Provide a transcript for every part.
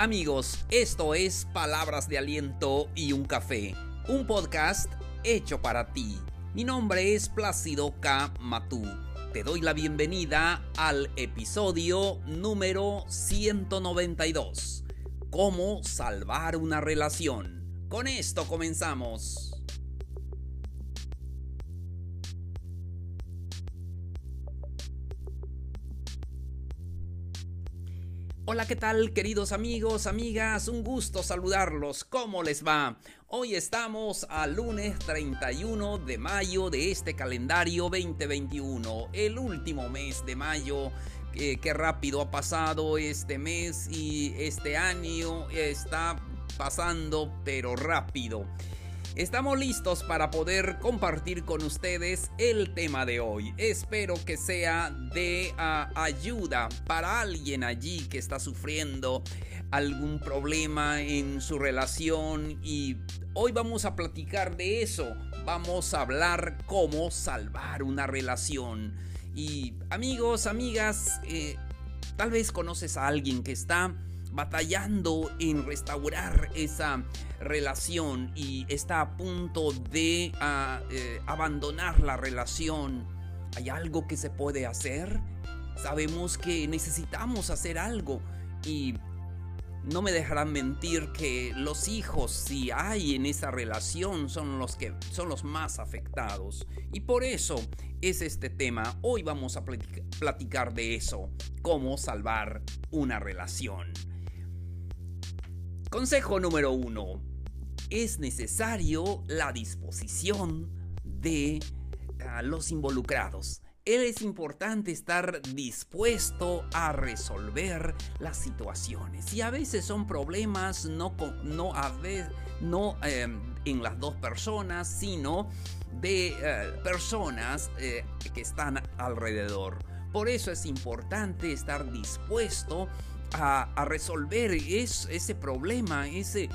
Amigos, esto es Palabras de Aliento y un Café, un podcast hecho para ti. Mi nombre es Plácido K. Matú. Te doy la bienvenida al episodio número 192. ¿Cómo salvar una relación? Con esto comenzamos. Hola, ¿qué tal queridos amigos, amigas? Un gusto saludarlos. ¿Cómo les va? Hoy estamos al lunes 31 de mayo de este calendario 2021, el último mes de mayo. Eh, qué rápido ha pasado este mes y este año está pasando pero rápido. Estamos listos para poder compartir con ustedes el tema de hoy. Espero que sea de ah, ayuda para alguien allí que está sufriendo algún problema en su relación y hoy vamos a platicar de eso. Vamos a hablar cómo salvar una relación. Y amigos, amigas, eh, tal vez conoces a alguien que está batallando en restaurar esa relación y está a punto de ah, eh, abandonar la relación, ¿hay algo que se puede hacer? Sabemos que necesitamos hacer algo y no me dejarán mentir que los hijos, si hay en esa relación, son los que son los más afectados. Y por eso es este tema. Hoy vamos a platicar de eso, cómo salvar una relación. Consejo número uno. Es necesario la disposición de ah, los involucrados. Es importante estar dispuesto a resolver las situaciones. Y a veces son problemas no, em, en las dos personas, sino de eh, personas eh, que están alrededor. Por eso es importante estar dispuesto a, resolver ese problema, ese,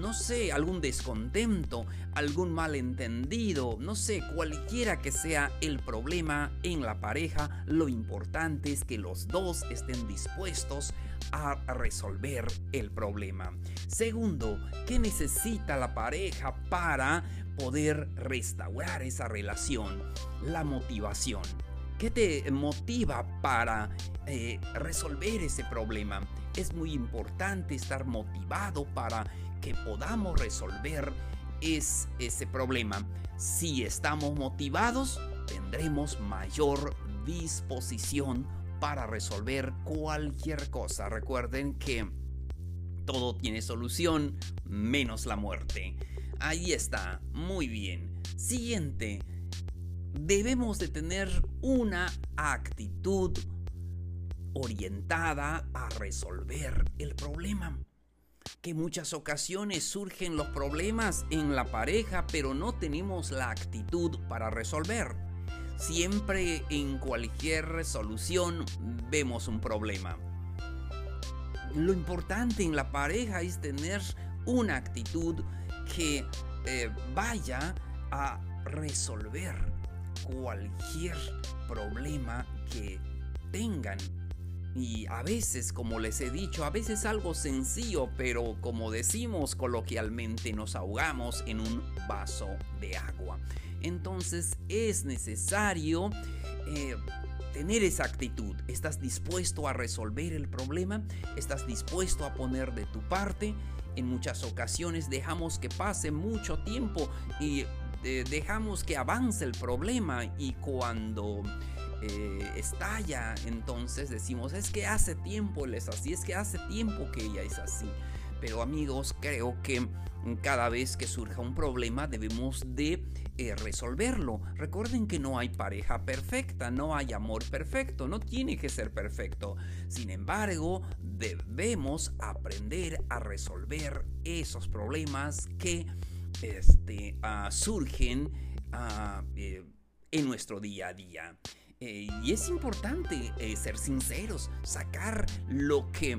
no sé, algún descontento, algún malentendido, no sé, cualquiera que sea el problema en la pareja, lo importante es que los dos estén dispuestos a resolver el problema. Segundo, ¿qué necesita la pareja para poder restaurar esa relación? La motivación. ¿Qué te motiva para eh, resolver ese problema? Es muy importante estar motivado para que podamos resolver ese problema. Si estamos motivados, tendremos mayor disposición para resolver cualquier cosa. Recuerden que todo tiene solución menos la muerte. Ahí está, muy bien. Siguiente debemos de tener una actitud orientada a resolver el problema. Que muchas ocasiones surgen los problemas en la pareja, pero no tenemos la actitud para resolver. Siempre en cualquier resolución vemos un problema. Lo importante en la pareja es tener una actitud que eh, vaya a resolver cualquier problema que tengan. Y a veces, como les he dicho, a veces algo sencillo, pero como decimos coloquialmente, nos ahogamos en un vaso de agua. Entonces es necesario eh, tener esa actitud. ¿Estás dispuesto a resolver el problema? ¿Estás dispuesto a poner de tu parte? En muchas ocasiones dejamos que pase mucho tiempo y dejamos que avance el problema y cuando eh, estalla, entonces decimos, es que hace tiempo él es así, es que hace tiempo que ella es así. Pero amigos, creo que cada vez que surja un problema debemos de eh, resolverlo. Recuerden que no hay pareja perfecta, no hay amor perfecto, no tiene que ser perfecto. Sin embargo, debemos aprender a resolver esos problemas que este, ah, surgen ah, eh, en nuestro día a día. Eh, y es importante eh, ser sinceros, sacar lo que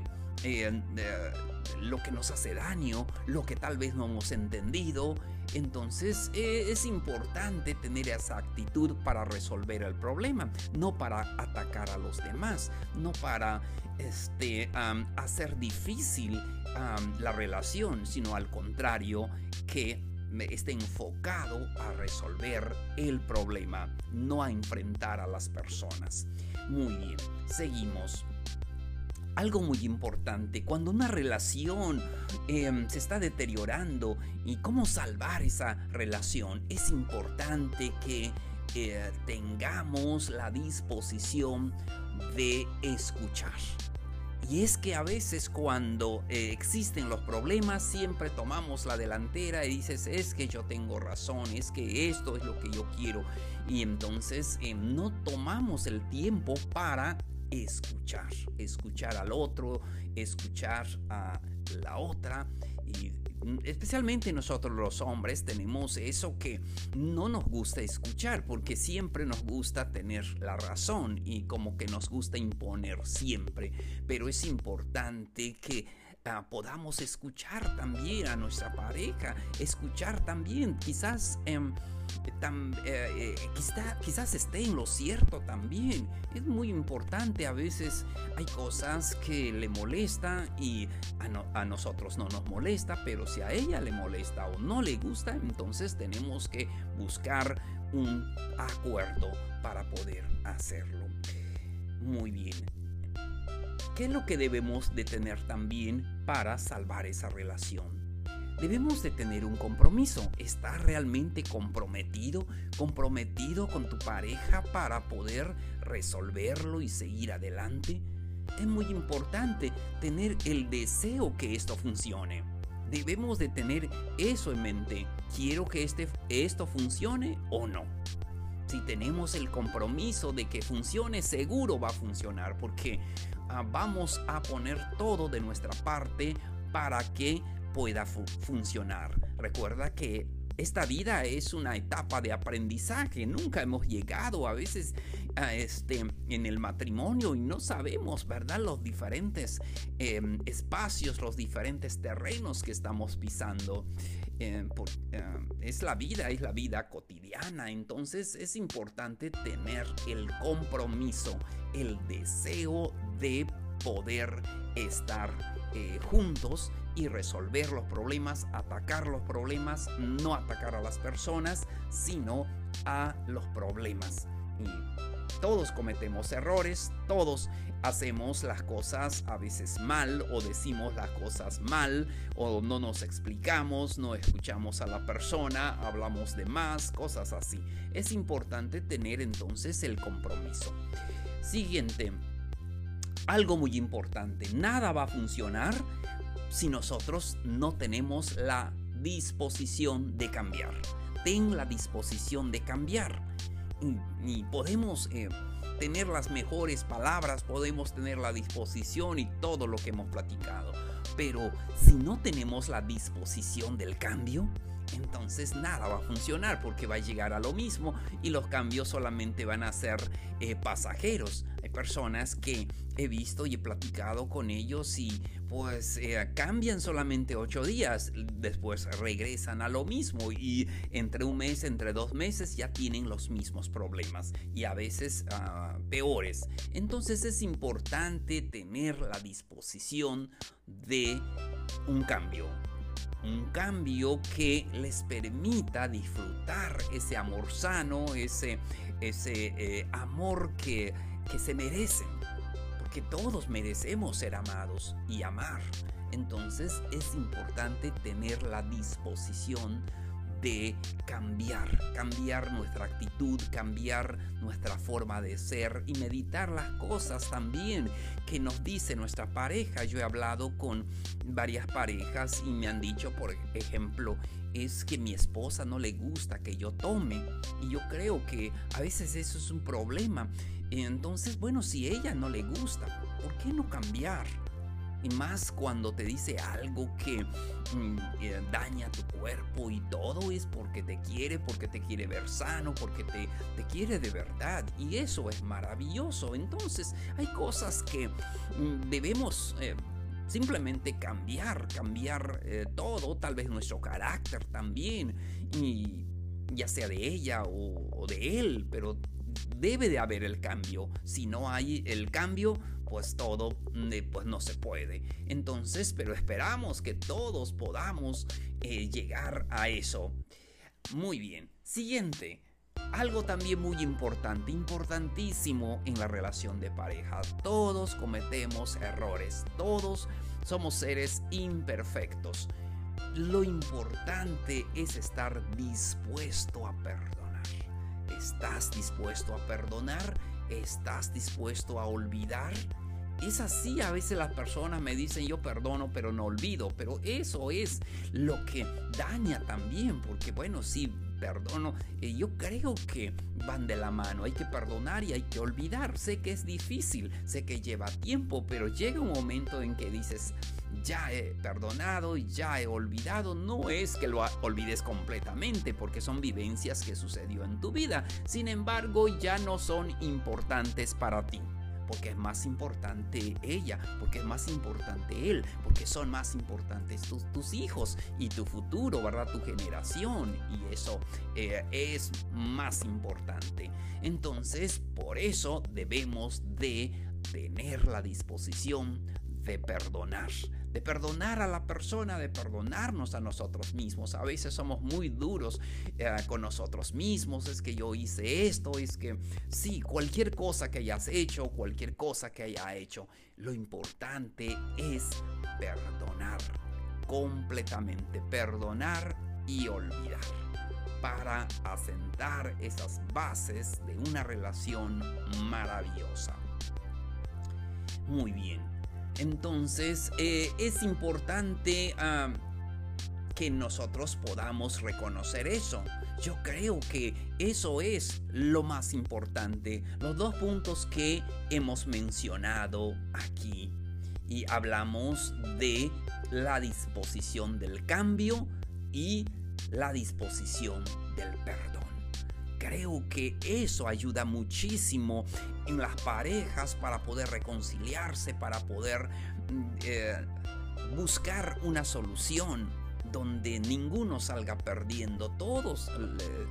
lo que nos hace daño, lo que tal vez no hemos entendido. Entonces es importante tener esa actitud para resolver el problema, no para atacar a los demás, no para este, hacer difícil la relación, sino al contrario, que esté enfocado a resolver el problema, no a enfrentar a las personas. Muy bien, seguimos algo muy importante, cuando una relación em, se está deteriorando y cómo salvar esa relación, es importante que eh, tengamos la disposición de escuchar. Y es que a veces cuando eh, existen los problemas siempre tomamos la delantera y dices es que yo tengo razón, es que esto es lo que yo quiero. Y entonces em, no tomamos el tiempo para escuchar, escuchar al otro, escuchar a la otra. Y especialmente nosotros los hombres tenemos eso que no nos gusta escuchar porque siempre nos gusta tener la razón y como que nos gusta imponer siempre, pero es importante que ah, podamos escuchar también a nuestra pareja, escuchar también. Quizás... Em, eh, eh, quizás esté en lo cierto también. Es muy importante, a veces hay cosas que le molesta y a, nosotros no nos molesta, pero si a ella le molesta o no le gusta, entonces tenemos que buscar un acuerdo para poder hacerlo. Muy bien. ¿Qué es lo que debemos de tener también para salvar esa relación? Debemos de tener un compromiso. ¿Estás realmente comprometido, comprometido con tu pareja para poder resolverlo y seguir adelante? Es muy importante tener el deseo que esto funcione. Debemos de tener eso en mente. ¿Quiero que este, esto funcione o no? Si tenemos el compromiso de que funcione, seguro va a funcionar porque ah, vamos a poner todo de nuestra parte para que pueda funcionar. Recuerda que esta vida es una etapa de aprendizaje. Nunca hemos llegado a veces a este, en el matrimonio y no sabemos, ¿verdad? Los diferentes em, espacios, los diferentes terrenos que estamos pisando. Em, em, es la vida, es la vida cotidiana. Entonces es importante tener el compromiso, el deseo de poder estar eh, juntos y resolver los problemas, atacar los problemas, no atacar a las personas, sino a los problemas. Todos cometemos errores, todos hacemos las cosas a veces mal o decimos las cosas mal o no nos explicamos, no escuchamos a la persona, hablamos de más, cosas así. Es importante tener entonces el compromiso. Siguiente, algo muy importante, nada va a funcionar si nosotros no tenemos la disposición de cambiar. Ten la disposición de cambiar. Y, podemos eh, tener las mejores palabras, podemos tener la disposición y todo lo que hemos platicado. Pero si no tenemos la disposición del cambio, entonces nada va a funcionar porque va a llegar a lo mismo y los cambios solamente van a ser eh, pasajeros. Hay personas que he visto y he platicado con ellos y pues eh, cambian solamente ocho días, después regresan a lo mismo y entre un mes, entre dos meses ya tienen los mismos problemas y a veces ah, peores. Entonces es importante tener la disposición de un cambio. Un cambio que les permita disfrutar ese amor sano, ese, ese eh, amor que, que se merecen que todos merecemos ser amados y amar. Entonces es importante tener la disposición de cambiar, cambiar nuestra actitud, cambiar nuestra forma de ser y meditar las cosas también que nos dice nuestra pareja. Yo he hablado con varias parejas y me han dicho, por ejemplo, es que mi esposa no le gusta que yo tome y yo creo que a veces eso es un problema entonces, bueno, si ella no le gusta, ¿por qué no cambiar? Y más cuando te dice algo que mm, eh, daña tu cuerpo y todo es porque te quiere, porque te quiere ver sano, porque te, te quiere de verdad. Y eso es maravilloso. Entonces hay cosas que mm, debemos... Eh, simplemente cambiar, cambiar eh, todo, tal vez nuestro carácter también, y ya sea de ella o, de él, pero debe de haber el cambio. Si no hay el cambio, pues todo eh, pues no se puede. Entonces, pero esperamos que todos podamos eh, llegar a eso. Muy bien. Siguiente. Algo también muy importante, importantísimo en la relación de pareja. Todos cometemos errores, todos somos seres imperfectos. Lo importante es estar dispuesto a perdonar. ¿Estás dispuesto a perdonar? ¿Estás dispuesto a olvidar? Es así, a veces las personas me dicen yo perdono pero no olvido, pero eso es lo que daña también, porque bueno, sí, perdono, eh, yo creo que van de la mano. Hay que perdonar y hay que olvidar. Sé que es difícil, sé que lleva tiempo, pero llega un momento en que dices, ya he perdonado y ya he olvidado. No es que lo olvides completamente, porque son vivencias que sucedió en tu vida. Sin embargo, ya no son importantes para ti porque es más importante ella, porque es más importante él, porque son más importantes tus, hijos y tu futuro, ¿verdad? Tu generación y eso eh, es más importante. Entonces, por eso debemos de tener la disposición de perdonar, de perdonar a la persona, de perdonarnos a nosotros mismos. A veces somos muy duros eh, con nosotros mismos, es que yo hice esto, es que sí, cualquier cosa que hayas hecho, cualquier cosa que haya hecho, lo importante es perdonar completamente, perdonar y olvidar para asentar esas bases de una relación maravillosa. Muy bien, entonces eh, es importante que nosotros podamos reconocer eso. Yo creo que eso es lo más importante. Los dos puntos que hemos mencionado aquí. Y hablamos de la disposición del cambio y la disposición del perdón. Creo que eso ayuda muchísimo en las parejas para poder reconciliarse, para poder mm, eh, buscar una solución donde ninguno salga perdiendo, todos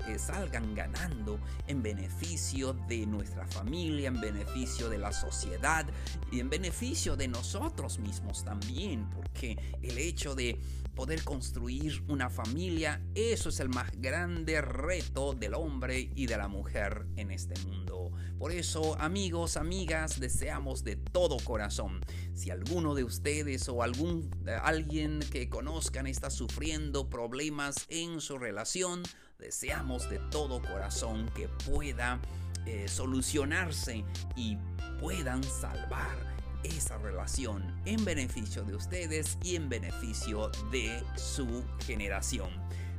eh, salgan ganando en beneficio de nuestra familia, en beneficio de la sociedad y en beneficio de nosotros mismos también, porque el hecho de poder construir una familia, eso es el más grande reto del hombre y de la mujer en este mundo. Por eso, amigos, amigas, deseamos de todo corazón, si alguno de ustedes o algún eh, alguien que conozcan está sufriendo problemas en su relación, deseamos de todo corazón que pueda eh, solucionarse y puedan salvar esa relación en beneficio de ustedes y en beneficio de su generación.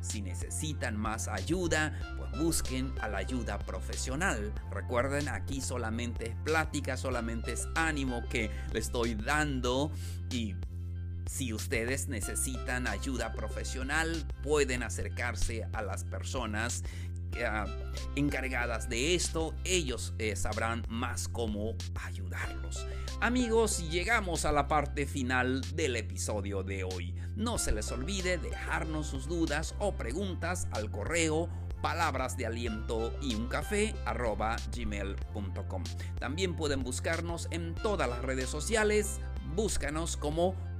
Si necesitan más ayuda, pues busquen a la ayuda profesional. Recuerden, aquí solamente es plática, solamente es ánimo que le estoy dando y si ustedes necesitan ayuda profesional, pueden acercarse a las personas Ah, encargadas de esto, ellos eh, sabrán más cómo ayudarlos. Amigos, llegamos a la parte final del episodio de hoy. No se les olvide dejarnos sus dudas o preguntas al correo palabras de aliento y un. También pueden buscarnos en todas las redes sociales, búscanos como